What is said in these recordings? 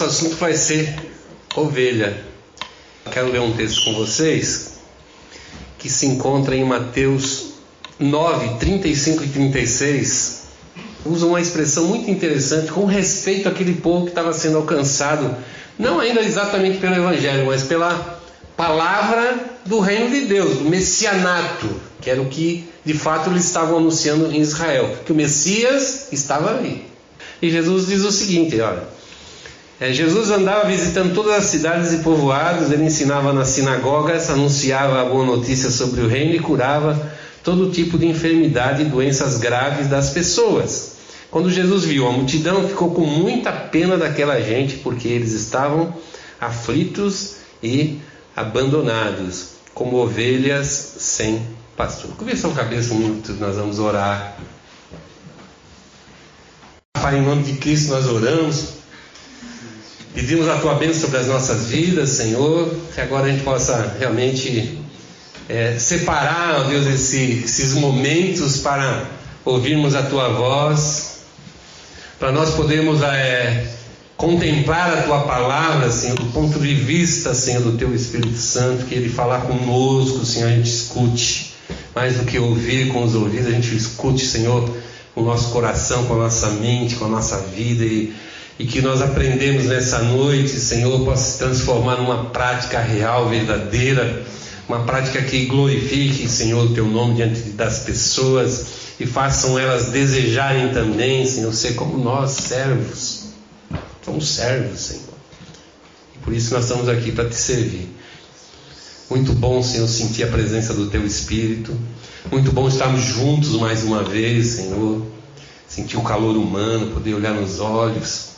nosso assunto vai ser ovelha. Quero ler um texto com vocês que se encontra em Mateus 9, 35 e 36. Usa uma expressão muito interessante com respeito àquele povo que estava sendo alcançado, não ainda exatamente pelo Evangelho, mas pela palavra do reino de Deus, do messianato, que era o que de fato eles estavam anunciando em Israel, que o Messias estava ali. E Jesus diz o seguinte: olha, é, Jesus andava visitando todas as cidades e povoados, ele ensinava nas sinagogas, anunciava a boa notícia sobre o reino e curava todo tipo de enfermidade e doenças graves das pessoas. Quando Jesus viu a multidão, ficou com muita pena daquela gente, porque eles estavam aflitos e abandonados, como ovelhas sem pastor. Curva sua cabeça minuto, nós vamos orar. Pai, em nome de Cristo nós oramos. Pedimos a tua bênção sobre as nossas vidas, Senhor, que agora a gente possa realmente é, separar, ó Deus, esse, esses momentos para ouvirmos a tua voz, para nós podermos é, contemplar a tua palavra, Senhor, do ponto de vista, Senhor, do teu Espírito Santo, que ele falar conosco, Senhor, a gente escute, mais do que ouvir com os ouvidos, a gente escute, Senhor, com o nosso coração, com a nossa mente, com a nossa vida e e que nós aprendemos nessa noite, Senhor, possa se transformar numa prática real, verdadeira, uma prática que glorifique, Senhor, o teu nome diante das pessoas e façam elas desejarem também, Senhor, ser como nós, servos. Somos servos, Senhor. E por isso nós estamos aqui para te servir. Muito bom, Senhor, sentir a presença do teu Espírito. Muito bom estarmos juntos mais uma vez, Senhor. Sentir o calor humano, poder olhar nos olhos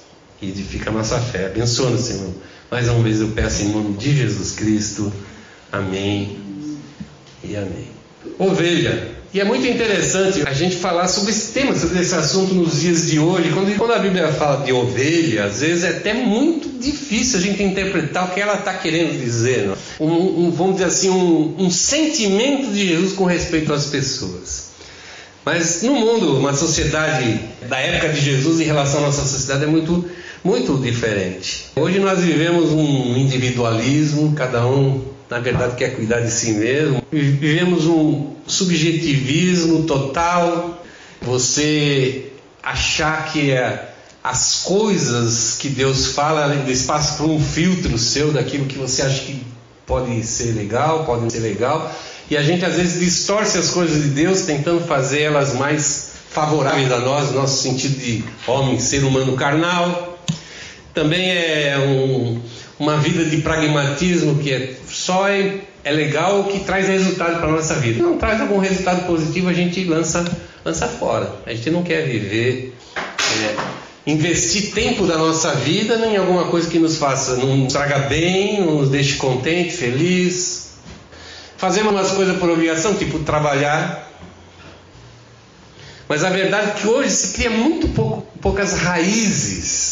edifica a nossa fé. Abençoa, Senhor. Mais uma vez eu peço em nome de Jesus Cristo. Amém e amém. Ovelha. E é muito interessante a gente falar sobre esse tema, sobre esse assunto nos dias de hoje. Quando, quando a Bíblia fala de ovelha, às vezes é até muito difícil a gente interpretar o que ela está querendo dizer. Um, um, vamos dizer assim, um, um sentimento de Jesus com respeito às pessoas. Mas no mundo, uma sociedade da época de Jesus em relação à nossa sociedade é muito muito diferente. Hoje nós vivemos um individualismo, cada um na verdade quer cuidar de si mesmo. Vivemos um subjetivismo total. Você achar que é as coisas que Deus fala, espaço para um filtro seu daquilo que você acha que pode ser legal, pode ser legal. E a gente às vezes distorce as coisas de Deus, tentando fazer elas mais favoráveis a nós, no nosso sentido de homem, ser humano carnal também é um, uma vida de pragmatismo que é só é, é legal que traz resultado para a nossa vida. Não traz algum resultado positivo, a gente lança, lança fora. A gente não quer viver, é, investir tempo da nossa vida em alguma coisa que nos faça, não nos traga bem, não nos deixe contente, feliz. Fazemos umas coisas por obrigação, tipo trabalhar. Mas a verdade é que hoje se cria muito pouco, poucas raízes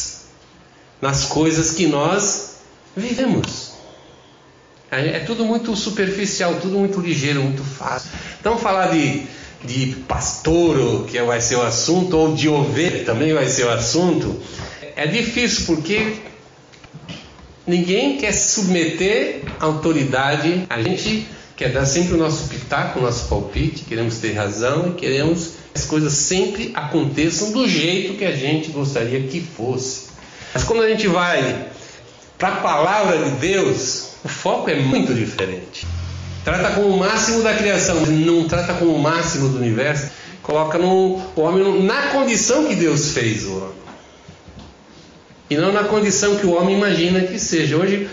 nas coisas que nós vivemos. É tudo muito superficial, tudo muito ligeiro, muito fácil. Então, falar de, de pastor, que vai ser o assunto, ou de ovelha também vai ser o assunto, é difícil porque ninguém quer submeter a autoridade. A gente quer dar sempre o nosso pitaco, o nosso palpite, queremos ter razão e queremos que as coisas sempre aconteçam do jeito que a gente gostaria que fosse. Mas quando a gente vai para a palavra de Deus, o foco é muito diferente. Trata com o máximo da criação, não trata com o máximo do universo. Coloca no, o homem na condição que Deus fez o homem. E não na condição que o homem imagina que seja. Hoje,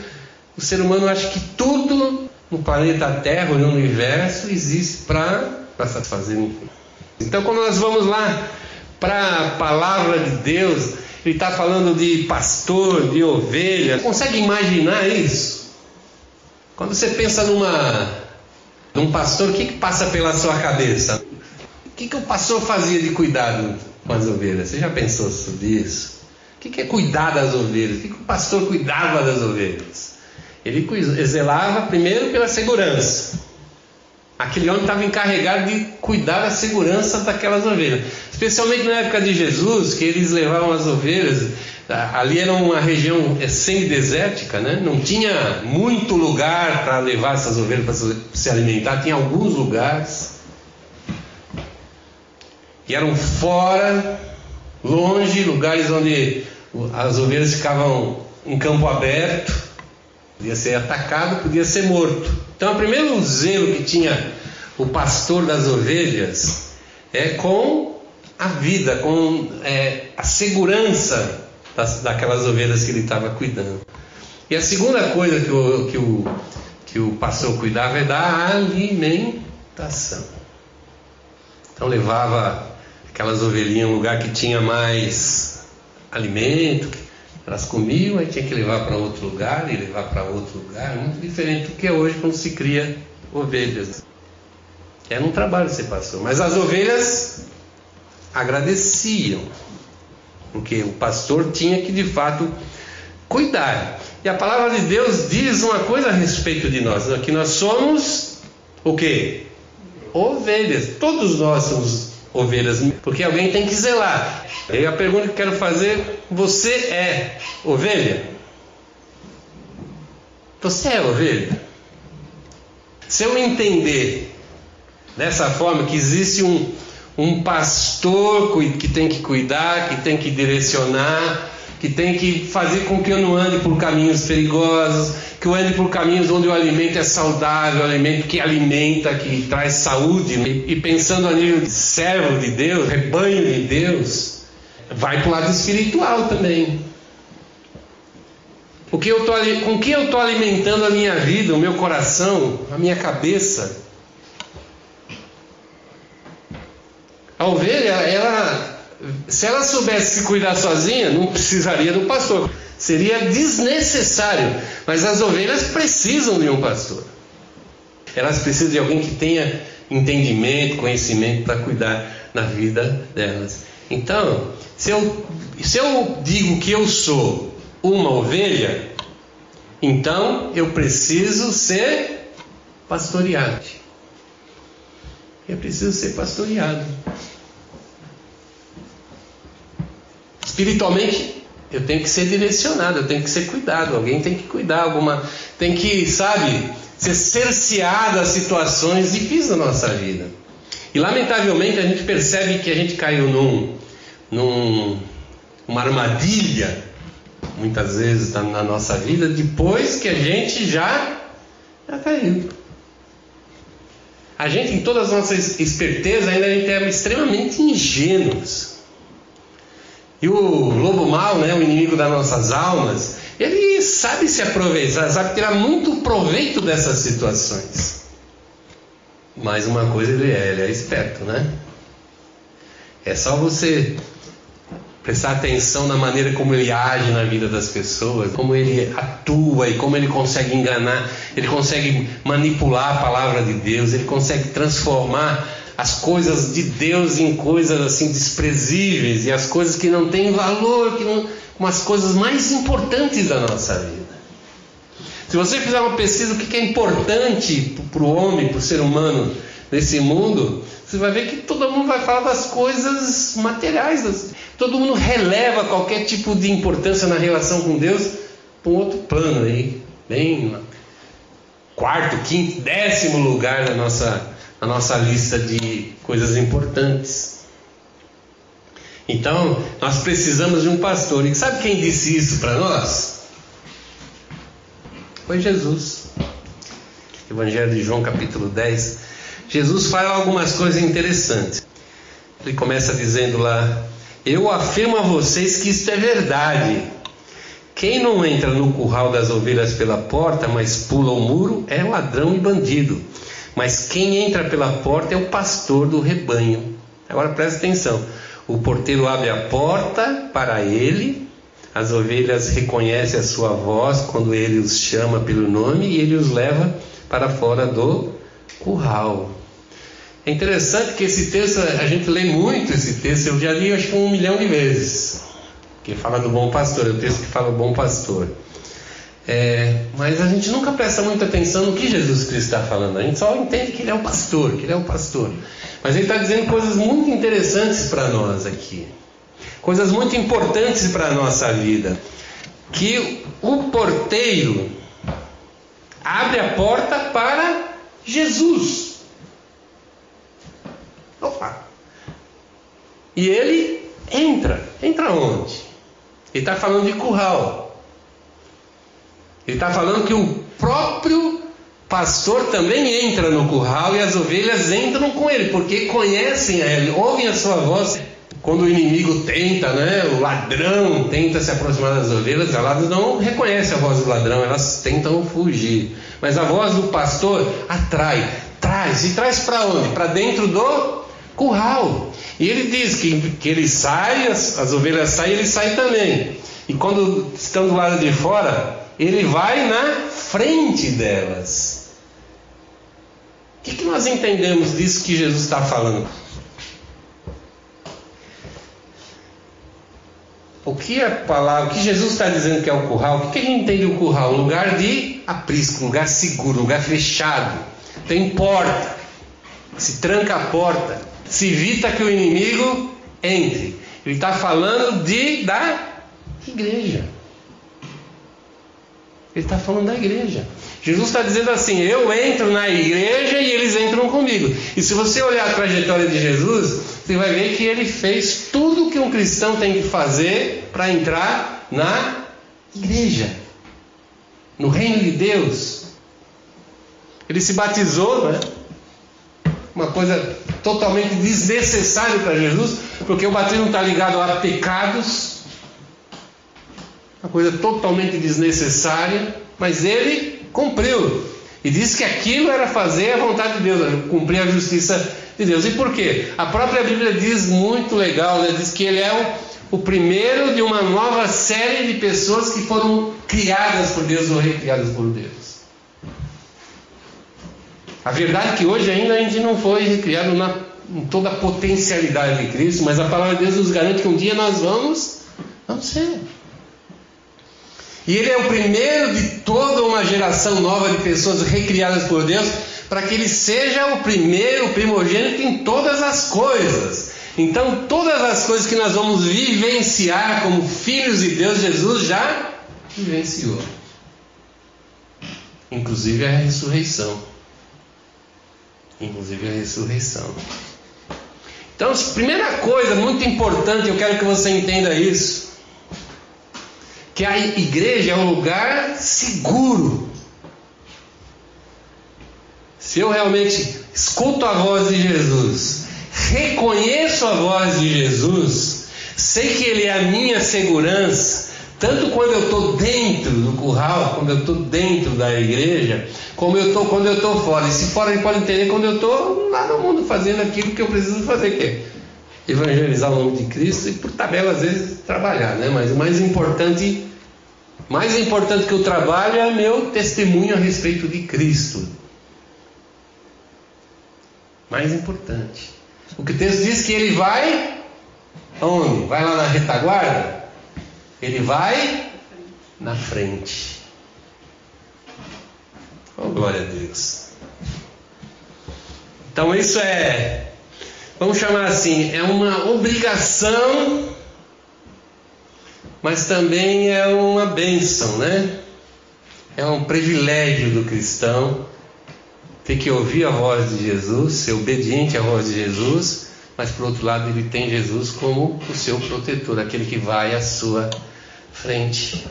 o ser humano acha que tudo no planeta Terra, no universo, existe para satisfazer. Então, quando nós vamos lá para a palavra de Deus, ele está falando de pastor, de ovelha. Consegue imaginar isso? Quando você pensa numa, num pastor, o que, que passa pela sua cabeça? O que, que o pastor fazia de cuidado com as ovelhas? Você já pensou sobre isso? O que, que é cuidar das ovelhas? O que, que o pastor cuidava das ovelhas? Ele zelava primeiro pela segurança. Aquele homem estava encarregado de cuidar da segurança daquelas ovelhas. Especialmente na época de Jesus, que eles levavam as ovelhas ali era uma região é, semidesértica, né? não tinha muito lugar para levar essas ovelhas para se alimentar, tinha alguns lugares. E eram fora, longe, lugares onde as ovelhas ficavam em campo aberto, podia ser atacado, podia ser morto. Então, o primeiro zelo que tinha o pastor das ovelhas é com a vida, com é, a segurança das, daquelas ovelhas que ele estava cuidando. E a segunda coisa que o, que o, que o pastor cuidava é da alimentação. Então levava aquelas ovelhinhas a um lugar que tinha mais alimento, elas comiam, aí tinha que levar para outro lugar e levar para outro lugar, muito diferente do que é hoje quando se cria ovelhas. Era um trabalho ser pastor, mas as ovelhas agradeciam porque o pastor tinha que de fato cuidar. E a palavra de Deus diz uma coisa a respeito de nós, né? que nós somos o que? Ovelhas. Todos nós somos ovelhas, porque alguém tem que zelar. E a pergunta que quero fazer: você é ovelha? Você é ovelha? Se eu entender dessa forma que existe um, um pastor que tem que cuidar, que tem que direcionar, que tem que fazer com que eu não ande por caminhos perigosos, que eu ande por caminhos onde o alimento é saudável, o alimento que alimenta, que traz saúde. E, pensando a nível de servo de Deus, rebanho de Deus, vai para o lado espiritual também. O que eu tô, com que eu estou alimentando a minha vida, o meu coração, a minha cabeça? A ovelha, ela, se ela soubesse se cuidar sozinha, não precisaria do pastor. Seria desnecessário. Mas as ovelhas precisam de um pastor. Elas precisam de alguém que tenha entendimento, conhecimento para cuidar na vida delas. Então, se eu, se eu digo que eu sou uma ovelha, então eu preciso ser pastoreado. Eu preciso ser pastoreado. Espiritualmente, eu tenho que ser direcionado, eu tenho que ser cuidado, alguém tem que cuidar, alguma tem que, sabe, ser cerceado as situações difíceis da nossa vida. E lamentavelmente a gente percebe que a gente caiu num, num uma armadilha muitas vezes na nossa vida depois que a gente já já caiu. A gente, em todas as nossas espertezas, ainda a gente é extremamente ingênuos. E o lobo mau, né, o inimigo das nossas almas, ele sabe se aproveitar, sabe tirar muito proveito dessas situações. Mas uma coisa ele é, ele é esperto, né? É só você prestar atenção na maneira como ele age na vida das pessoas, como ele atua e como ele consegue enganar, ele consegue manipular a palavra de Deus, ele consegue transformar as coisas de Deus em coisas assim desprezíveis e as coisas que não têm valor, que não, como as coisas mais importantes da nossa vida. Se você fizer uma pesquisa o que é importante para o homem, para o ser humano nesse mundo, você vai ver que todo mundo vai falar das coisas materiais, todo mundo releva qualquer tipo de importância na relação com Deus para um outro plano aí, bem quarto, quinto, décimo lugar da nossa a nossa lista de coisas importantes. Então, nós precisamos de um pastor. E sabe quem disse isso para nós? Foi Jesus. Evangelho de João, capítulo 10. Jesus fala algumas coisas interessantes. Ele começa dizendo lá: Eu afirmo a vocês que isto é verdade. Quem não entra no curral das ovelhas pela porta, mas pula o muro, é ladrão e bandido. Mas quem entra pela porta é o pastor do rebanho. Agora presta atenção: o porteiro abre a porta para ele, as ovelhas reconhecem a sua voz quando ele os chama pelo nome e ele os leva para fora do curral. É interessante que esse texto, a gente lê muito esse texto, eu já li acho que um milhão de vezes, que fala do bom pastor, é o texto que fala do bom pastor. É, mas a gente nunca presta muita atenção no que Jesus Cristo está falando. A gente só entende que ele é o pastor, que ele é o pastor. Mas ele está dizendo coisas muito interessantes para nós aqui. Coisas muito importantes para a nossa vida. Que o porteiro abre a porta para Jesus. Opa! E ele entra. Entra onde? Ele está falando de curral. Ele está falando que o próprio pastor também entra no curral e as ovelhas entram com ele, porque conhecem a ele, ouvem a sua voz. Quando o inimigo tenta, né, o ladrão tenta se aproximar das ovelhas, elas não reconhecem a voz do ladrão, elas tentam fugir. Mas a voz do pastor atrai, traz. E traz para onde? Para dentro do curral. E ele diz que, que ele sai, as, as ovelhas saem, ele sai também. E quando estão do lado de fora, ele vai na frente delas. O que, que nós entendemos disso que Jesus está falando? O que a palavra, o que Jesus está dizendo que é o curral? O que, que a gente entende o curral? Um lugar de aprisco, um lugar seguro, um lugar fechado. Tem porta. Se tranca a porta. Se evita que o inimigo entre. Ele está falando de da igreja. Ele está falando da igreja. Jesus está dizendo assim: eu entro na igreja e eles entram comigo. E se você olhar a trajetória de Jesus, você vai ver que ele fez tudo o que um cristão tem que fazer para entrar na igreja, no reino de Deus. Ele se batizou, né? Uma coisa totalmente desnecessária para Jesus, porque o batismo está ligado a pecados uma coisa totalmente desnecessária, mas ele cumpriu. E disse que aquilo era fazer a vontade de Deus, cumprir a justiça de Deus. E por quê? A própria Bíblia diz muito legal, né? diz que ele é o, o primeiro de uma nova série de pessoas que foram criadas por Deus ou recriadas por Deus. A verdade é que hoje ainda a gente não foi recriado na, em toda a potencialidade de Cristo, mas a palavra de Deus nos garante que um dia nós vamos, vamos ser. E ele é o primeiro de toda uma geração nova de pessoas recriadas por Deus, para que ele seja o primeiro, primogênito em todas as coisas. Então, todas as coisas que nós vamos vivenciar como filhos de Deus, Jesus já vivenciou. Inclusive a ressurreição. Inclusive a ressurreição. Então, primeira coisa muito importante, eu quero que você entenda isso que a igreja é um lugar seguro. Se eu realmente escuto a voz de Jesus, reconheço a voz de Jesus, sei que Ele é a minha segurança, tanto quando eu estou dentro do curral, quando eu estou dentro da igreja, como eu estou quando eu estou fora. E se fora ele pode entender quando eu estou lá no mundo fazendo aquilo que eu preciso fazer, que é evangelizar o nome de Cristo e por tabela às vezes trabalhar, né? Mas o mais importante mais importante que o trabalho é meu testemunho a respeito de Cristo. Mais importante. O que o texto diz que ele vai onde? Vai lá na retaguarda? Ele vai na frente. Oh, glória a Deus. Então isso é, vamos chamar assim, é uma obrigação mas também é uma bênção, né? É um privilégio do cristão ter que ouvir a voz de Jesus, ser obediente à voz de Jesus, mas por outro lado ele tem Jesus como o seu protetor, aquele que vai à sua frente.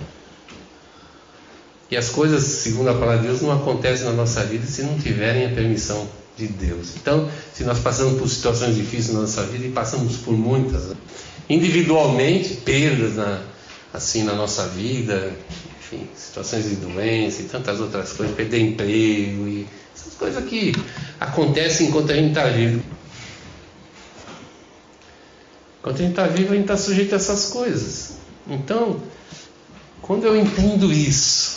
E as coisas, segundo a palavra de Deus, não acontecem na nossa vida se não tiverem a permissão de Deus. Então, se nós passamos por situações difíceis na nossa vida, e passamos por muitas, individualmente, perdas na, assim na nossa vida, enfim, situações de doença e tantas outras coisas, perder emprego e essas coisas que acontecem enquanto a gente está vivo. Enquanto a gente está vivo, a gente está sujeito a essas coisas. Então, quando eu entendo isso,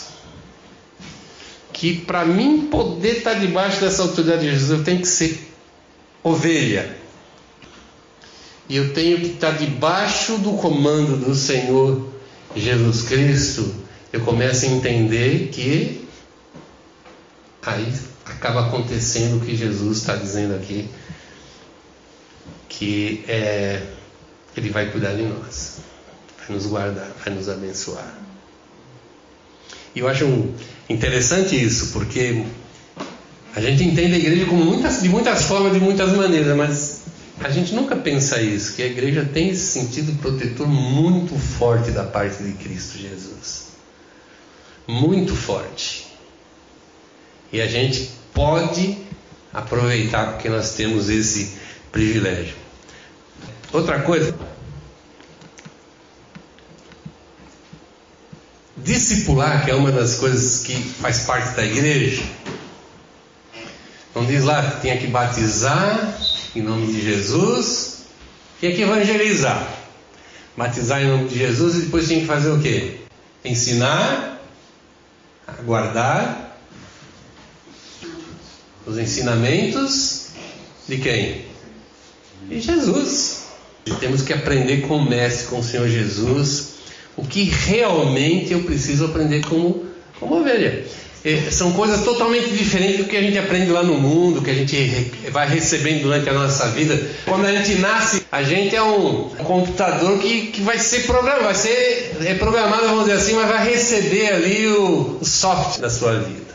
que para mim poder estar tá debaixo dessa autoridade de Jesus, eu tenho que ser ovelha. E eu tenho que estar tá debaixo do comando do Senhor Jesus Cristo, eu começo a entender que aí acaba acontecendo o que Jesus está dizendo aqui, que é Ele vai cuidar de nós, vai nos guardar, vai nos abençoar. E eu acho interessante isso, porque a gente entende a igreja como muitas, de muitas formas, de muitas maneiras, mas a gente nunca pensa isso, que a igreja tem esse sentido protetor muito forte da parte de Cristo Jesus. Muito forte. E a gente pode aproveitar porque nós temos esse privilégio. Outra coisa, discipular, que é uma das coisas que faz parte da igreja, não diz lá que tinha que batizar em nome de Jesus, tinha que evangelizar. Batizar em nome de Jesus e depois tinha que fazer o quê? Ensinar, guardar os ensinamentos de quem? De Jesus. E temos que aprender com o Mestre, com o Senhor Jesus, o que realmente eu preciso aprender como, como ovelha. É, são coisas totalmente diferentes do que a gente aprende lá no mundo, que a gente vai recebendo durante a nossa vida. Quando a gente nasce, a gente é um computador que, que vai ser programado, vai ser é programado, vamos dizer assim, mas vai receber ali o, o software da sua vida.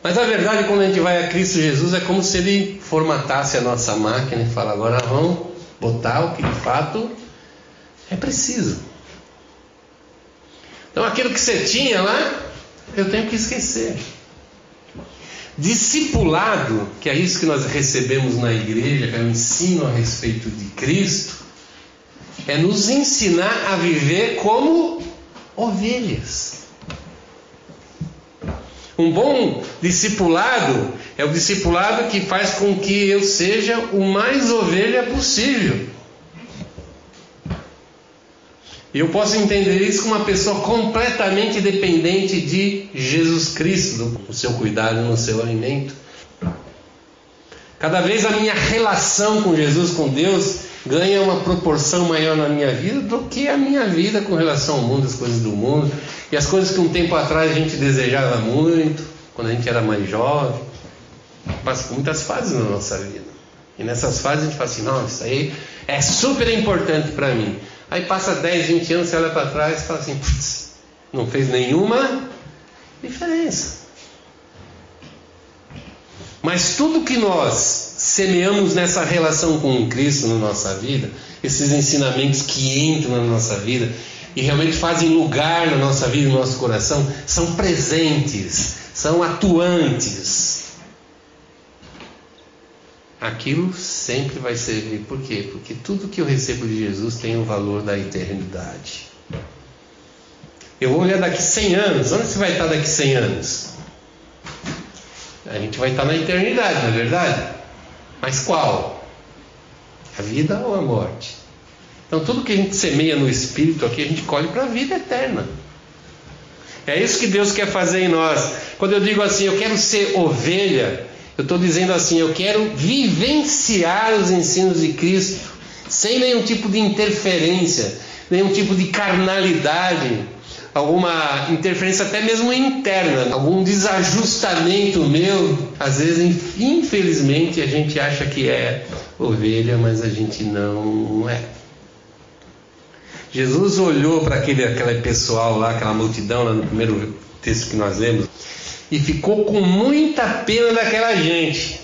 Mas a verdade, quando a gente vai a Cristo Jesus, é como se ele formatasse a nossa máquina e fala: agora vamos botar o que de fato é preciso. Então aquilo que você tinha lá, eu tenho que esquecer. Discipulado, que é isso que nós recebemos na igreja, que é o ensino a respeito de Cristo, é nos ensinar a viver como ovelhas. Um bom discipulado é o discipulado que faz com que eu seja o mais ovelha possível. E eu posso entender isso como uma pessoa completamente dependente de Jesus Cristo, no seu cuidado, no seu alimento. Cada vez a minha relação com Jesus, com Deus, ganha uma proporção maior na minha vida do que a minha vida com relação ao mundo, as coisas do mundo. E as coisas que um tempo atrás a gente desejava muito, quando a gente era mais jovem. Passa por muitas fases na nossa vida. E nessas fases a gente fala assim: não, isso aí é super importante para mim. Aí passa 10, 20 anos, você olha para trás e fala assim: putz, não fez nenhuma diferença. Mas tudo que nós semeamos nessa relação com Cristo na nossa vida, esses ensinamentos que entram na nossa vida e realmente fazem lugar na nossa vida, no nosso coração, são presentes, são atuantes aquilo sempre vai servir. Por quê? Porque tudo que eu recebo de Jesus tem o valor da eternidade. Eu vou olhar daqui 100 anos. Onde você vai estar daqui 100 anos? A gente vai estar na eternidade, não é verdade? Mas qual? A vida ou a morte? Então tudo que a gente semeia no espírito aqui, a gente colhe para a vida eterna. É isso que Deus quer fazer em nós. Quando eu digo assim, eu quero ser ovelha, eu estou dizendo assim: eu quero vivenciar os ensinos de Cristo sem nenhum tipo de interferência, nenhum tipo de carnalidade, alguma interferência até mesmo interna, algum desajustamento meu. Às vezes, infelizmente, a gente acha que é ovelha, mas a gente não é. Jesus olhou para aquele, aquele pessoal lá, aquela multidão lá no primeiro texto que nós lemos e ficou com muita pena daquela gente.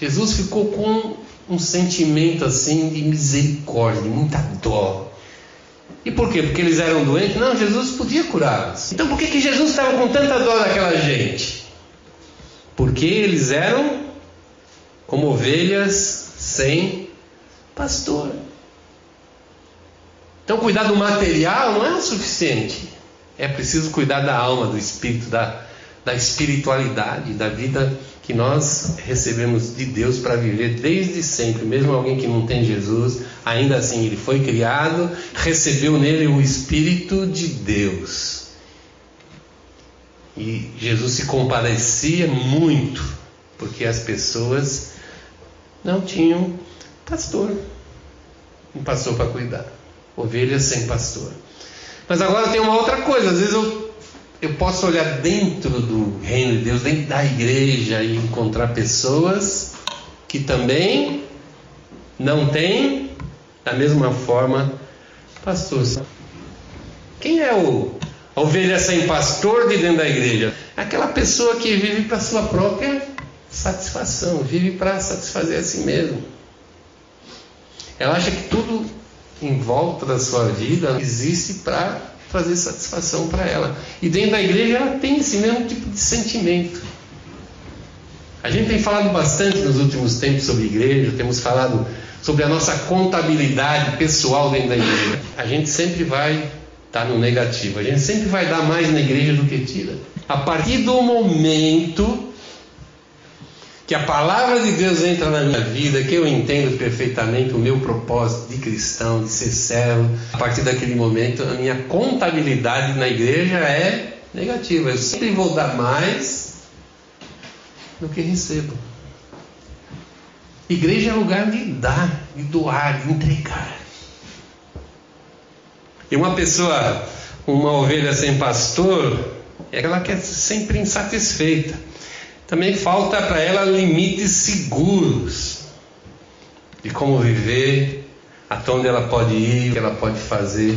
Jesus ficou com um sentimento assim de misericórdia, de muita dó. E por quê? Porque eles eram doentes? Não, Jesus podia curá-los. Então por que, que Jesus estava com tanta dó daquela gente? Porque eles eram como ovelhas sem pastor. Então cuidar do material não é o suficiente. É preciso cuidar da alma, do espírito, da, da espiritualidade, da vida que nós recebemos de Deus para viver desde sempre. Mesmo alguém que não tem Jesus, ainda assim ele foi criado, recebeu nele o Espírito de Deus. E Jesus se compadecia muito, porque as pessoas não tinham pastor, um pastor para cuidar, ovelhas sem pastor. Mas agora tem uma outra coisa, às vezes eu eu posso olhar dentro do reino de Deus, dentro da igreja e encontrar pessoas que também não têm Da mesma forma, pastor. Quem é o a ovelha sem pastor de dentro da igreja? Aquela pessoa que vive para sua própria satisfação, vive para satisfazer a si mesmo. Ela acha que tudo em volta da sua vida existe para trazer satisfação para ela. E dentro da igreja ela tem esse mesmo tipo de sentimento. A gente tem falado bastante nos últimos tempos sobre igreja, temos falado sobre a nossa contabilidade pessoal dentro da igreja. A gente sempre vai estar no negativo, a gente sempre vai dar mais na igreja do que tira. A partir do momento que a palavra de Deus entra na minha vida, que eu entendo perfeitamente o meu propósito de cristão, de ser servo, a partir daquele momento a minha contabilidade na igreja é negativa. Eu sempre vou dar mais do que recebo. Igreja é lugar de dar, de doar, de entregar. E uma pessoa, uma ovelha sem pastor, aquela que é sempre insatisfeita. Também falta para ela limites seguros de como viver, até onde ela pode ir, o que ela pode fazer.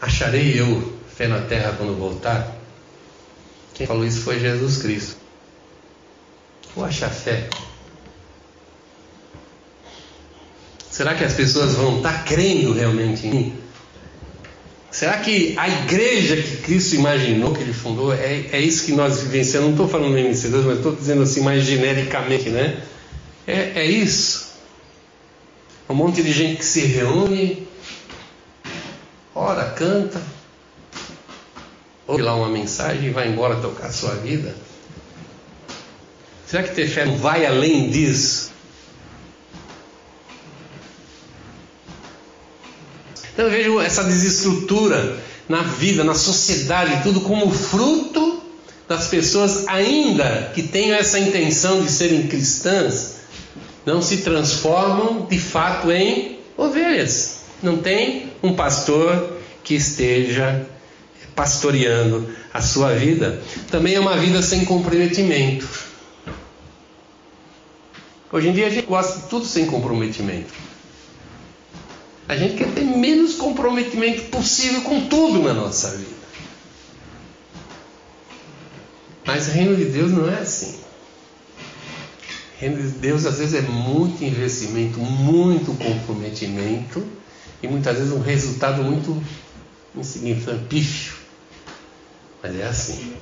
Acharei eu fé na terra quando voltar? Quem falou isso foi Jesus Cristo. Vou achar fé. Será que as pessoas vão estar crendo realmente em mim? Será que a igreja que Cristo imaginou, que ele fundou, é, é isso que nós vivenciamos? Não estou falando em MC2, mas estou dizendo assim mais genericamente, né? É, é isso. Um monte de gente que se reúne, ora, canta, ouve lá uma mensagem e vai embora tocar a sua vida. Será que ter fé não vai além disso? Então eu vejo essa desestrutura na vida, na sociedade, tudo como fruto das pessoas ainda que tenham essa intenção de serem cristãs, não se transformam de fato em ovelhas. Não tem um pastor que esteja pastoreando a sua vida. Também é uma vida sem comprometimento. Hoje em dia a gente gosta de tudo sem comprometimento. A gente quer ter menos comprometimento possível com tudo na nossa vida. Mas o reino de Deus não é assim. O reino de Deus às vezes é muito investimento, muito comprometimento e muitas vezes um resultado muito insignificante. Mas é assim.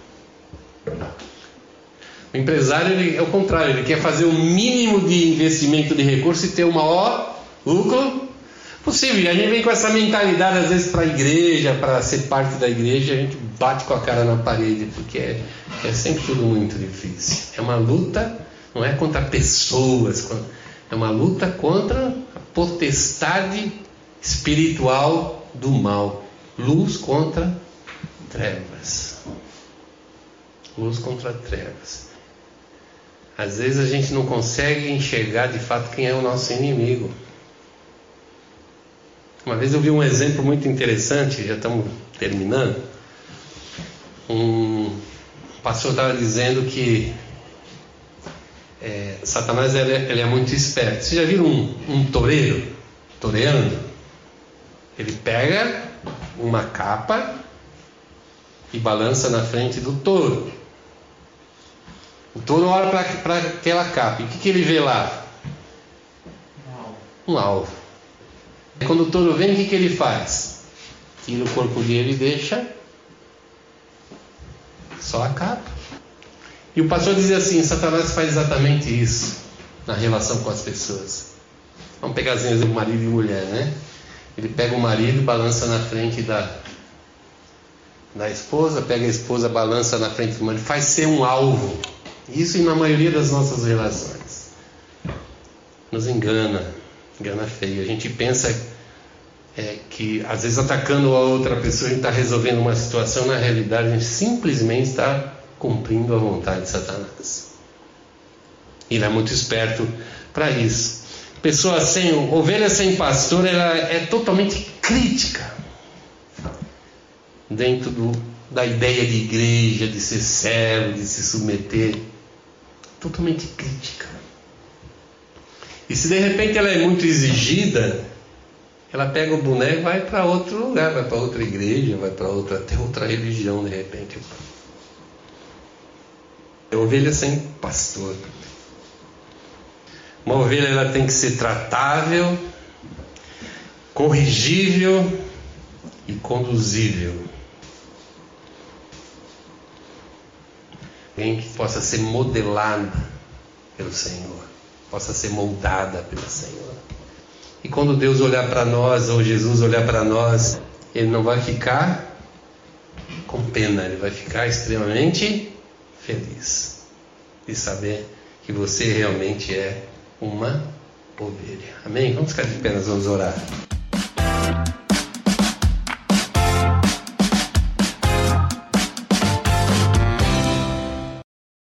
O empresário ele, é o contrário, ele quer fazer o mínimo de investimento de recurso e ter o maior lucro Possível, a gente vem com essa mentalidade às vezes para a igreja, para ser parte da igreja, a gente bate com a cara na parede, porque é, é sempre tudo muito difícil. É uma luta, não é contra pessoas, é uma luta contra a potestade espiritual do mal. Luz contra trevas. Luz contra trevas. Às vezes a gente não consegue enxergar de fato quem é o nosso inimigo. Uma vez eu vi um exemplo muito interessante, já estamos terminando. Um pastor estava dizendo que é, Satanás ele, é, ele, é muito esperto. Você já viu um, um toureiro toreando? Ele pega uma capa e balança na frente do touro. O touro olha para aquela capa e o que, que ele vê lá? Um alvo. Quando o touro vem, o que, que ele faz? Tira o corpo dele e deixa só a capa. E o pastor diz assim: Satanás faz exatamente isso na relação com as pessoas. Vamos pegar as exemplo marido e mulher, né? Ele pega o marido, balança na frente da, da esposa, pega a esposa, balança na frente do marido, faz ser um alvo. Isso na maioria das nossas relações. Nos engana, engana feio. A gente pensa é, que às vezes atacando a outra pessoa a gente está resolvendo uma situação, na realidade a gente simplesmente está cumprindo a vontade de Satanás. Ele é muito esperto para isso. Pessoa sem, ovelha sem pastor, ela é totalmente crítica dentro do, da ideia de igreja, de ser servo, de se submeter. Totalmente crítica. E se de repente ela é muito exigida, ela pega o boneco e vai para outro lugar, vai para outra igreja, vai para outra, até outra religião de repente. É ovelha sem pastor. Uma ovelha ela tem que ser tratável, corrigível e conduzível. Alguém que possa ser modelada pelo Senhor, possa ser moldada pelo Senhor. E quando Deus olhar para nós, ou Jesus olhar para nós, Ele não vai ficar com pena, Ele vai ficar extremamente feliz de saber que você realmente é uma ovelha. Amém? Vamos ficar de pé, nós vamos orar.